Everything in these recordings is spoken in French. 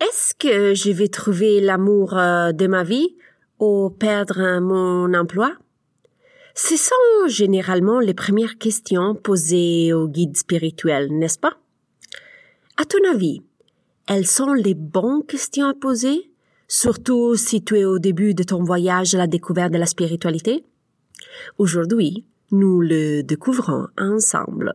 Est-ce que je vais trouver l'amour euh, de ma vie ou perdre mon emploi? Ce sont généralement les premières questions posées au guide spirituel, n'est-ce pas? À ton avis, elles sont les bonnes questions à poser, surtout si tu es au début de ton voyage à la découverte de la spiritualité? Aujourd'hui, nous le découvrons ensemble.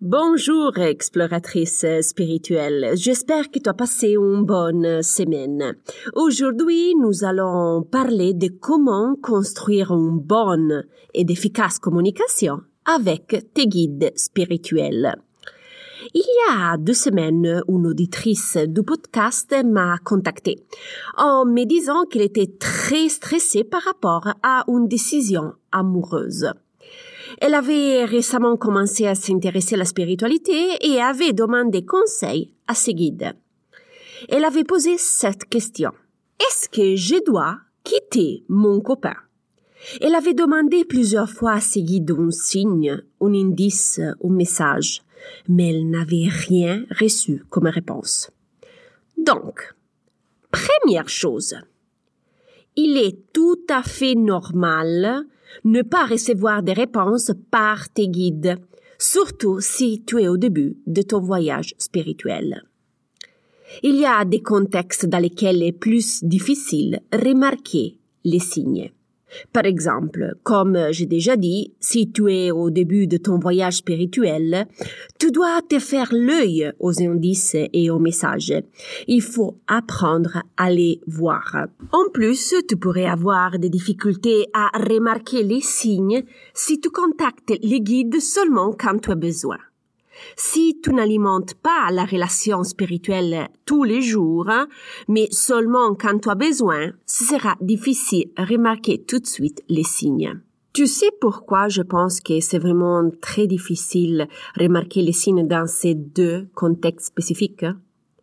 Bonjour, exploratrice spirituelle. J'espère que tu as passé une bonne semaine. Aujourd'hui, nous allons parler de comment construire une bonne et efficace communication avec tes guides spirituels. Il y a deux semaines, une auditrice du podcast m'a contactée en me disant qu'elle était très stressée par rapport à une décision amoureuse. Elle avait récemment commencé à s'intéresser à la spiritualité et avait demandé conseil à ses guides. Elle avait posé cette question. Est-ce que je dois quitter mon copain? Elle avait demandé plusieurs fois à ses guides un signe, un indice, un message, mais elle n'avait rien reçu comme réponse. Donc, première chose, il est tout à fait normal ne pas recevoir des réponses par tes guides, surtout si tu es au début de ton voyage spirituel. Il y a des contextes dans lesquels est plus difficile remarquer les signes. Par exemple, comme j'ai déjà dit, si tu es au début de ton voyage spirituel, tu dois te faire l'œil aux indices et aux messages. Il faut apprendre à les voir. En plus, tu pourrais avoir des difficultés à remarquer les signes si tu contactes les guides seulement quand tu as besoin. Si tu n'alimentes pas la relation spirituelle tous les jours, mais seulement quand tu as besoin, ce sera difficile de remarquer tout de suite les signes. Tu sais pourquoi je pense que c'est vraiment très difficile de remarquer les signes dans ces deux contextes spécifiques?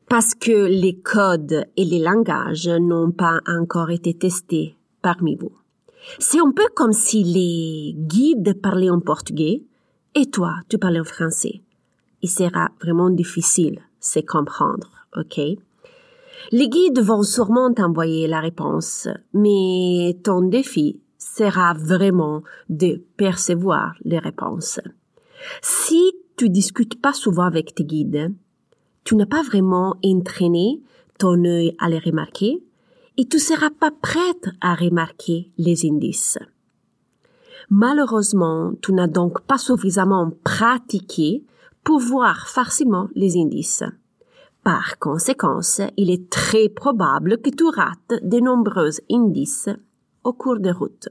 Parce que les codes et les langages n'ont pas encore été testés parmi vous. C'est un peu comme si les guides parlaient en portugais et toi, tu parlais en français il sera vraiment difficile de comprendre, ok? Les guides vont sûrement t'envoyer la réponse, mais ton défi sera vraiment de percevoir les réponses. Si tu discutes pas souvent avec tes guides, tu n'as pas vraiment entraîné ton œil à les remarquer et tu seras pas prête à remarquer les indices. Malheureusement, tu n'as donc pas suffisamment pratiqué pour voir facilement les indices. Par conséquent, il est très probable que tu rates de nombreux indices au cours de route.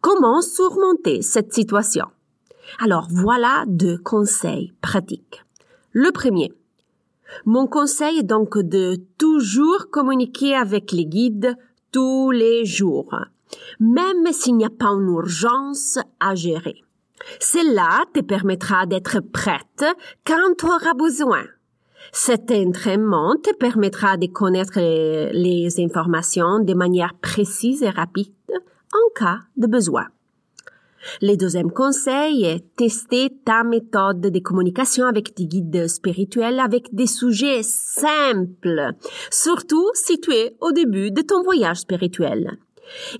Comment surmonter cette situation? Alors voilà deux conseils pratiques. Le premier. Mon conseil est donc de toujours communiquer avec les guides tous les jours, même s'il n'y a pas une urgence à gérer. Cela te permettra d'être prête quand tu auras besoin. Cet entraînement te permettra de connaître les, informations de manière précise et rapide en cas de besoin. Le deuxième conseil est tester ta méthode de communication avec tes guides spirituels avec des sujets simples, surtout si tu es au début de ton voyage spirituel.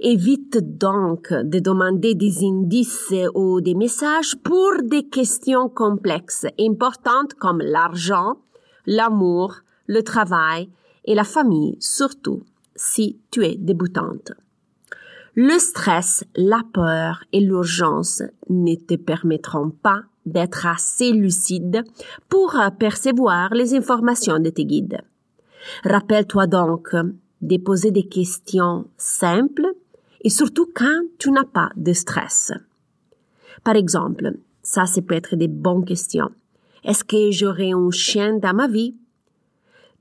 Évite donc de demander des indices ou des messages pour des questions complexes, importantes comme l'argent, l'amour, le travail et la famille, surtout si tu es débutante. Le stress, la peur et l'urgence ne te permettront pas d'être assez lucide pour percevoir les informations de tes guides. Rappelle-toi donc de des questions simples et surtout quand tu n'as pas de stress. Par exemple, ça, ça peut être des bonnes questions. Est-ce que j'aurai un chien dans ma vie?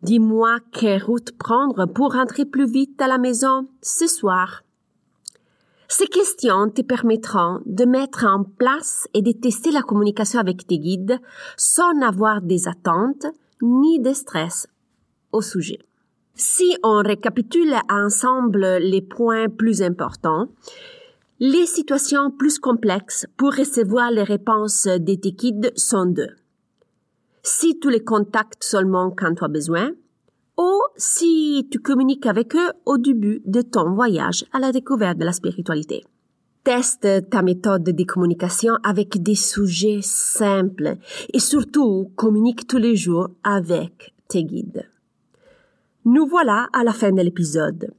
Dis-moi quelle route prendre pour rentrer plus vite à la maison ce soir. Ces questions te permettront de mettre en place et de tester la communication avec tes guides sans avoir des attentes ni de stress au sujet. Si on récapitule ensemble les points plus importants, les situations plus complexes pour recevoir les réponses de tes guides sont deux. Si tu les contactes seulement quand tu as besoin, ou si tu communiques avec eux au début de ton voyage à la découverte de la spiritualité. Teste ta méthode de communication avec des sujets simples et surtout communique tous les jours avec tes guides. Nous voilà à la fin de l'épisode.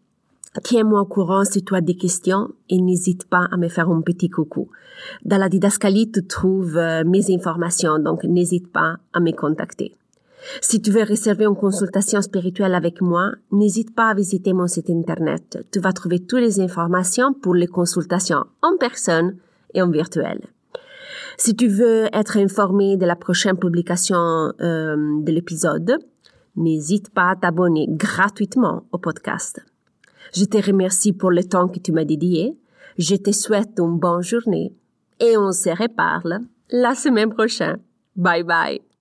Tiens-moi au courant si tu as des questions et n'hésite pas à me faire un petit coucou. Dans la didascalie, tu trouves euh, mes informations, donc n'hésite pas à me contacter. Si tu veux réserver une consultation spirituelle avec moi, n'hésite pas à visiter mon site internet. Tu vas trouver toutes les informations pour les consultations en personne et en virtuel. Si tu veux être informé de la prochaine publication euh, de l'épisode, n'hésite pas à t'abonner gratuitement au podcast. Je te remercie pour le temps que tu m'as dédié. Je te souhaite une bonne journée et on se reparle la semaine prochaine. Bye bye.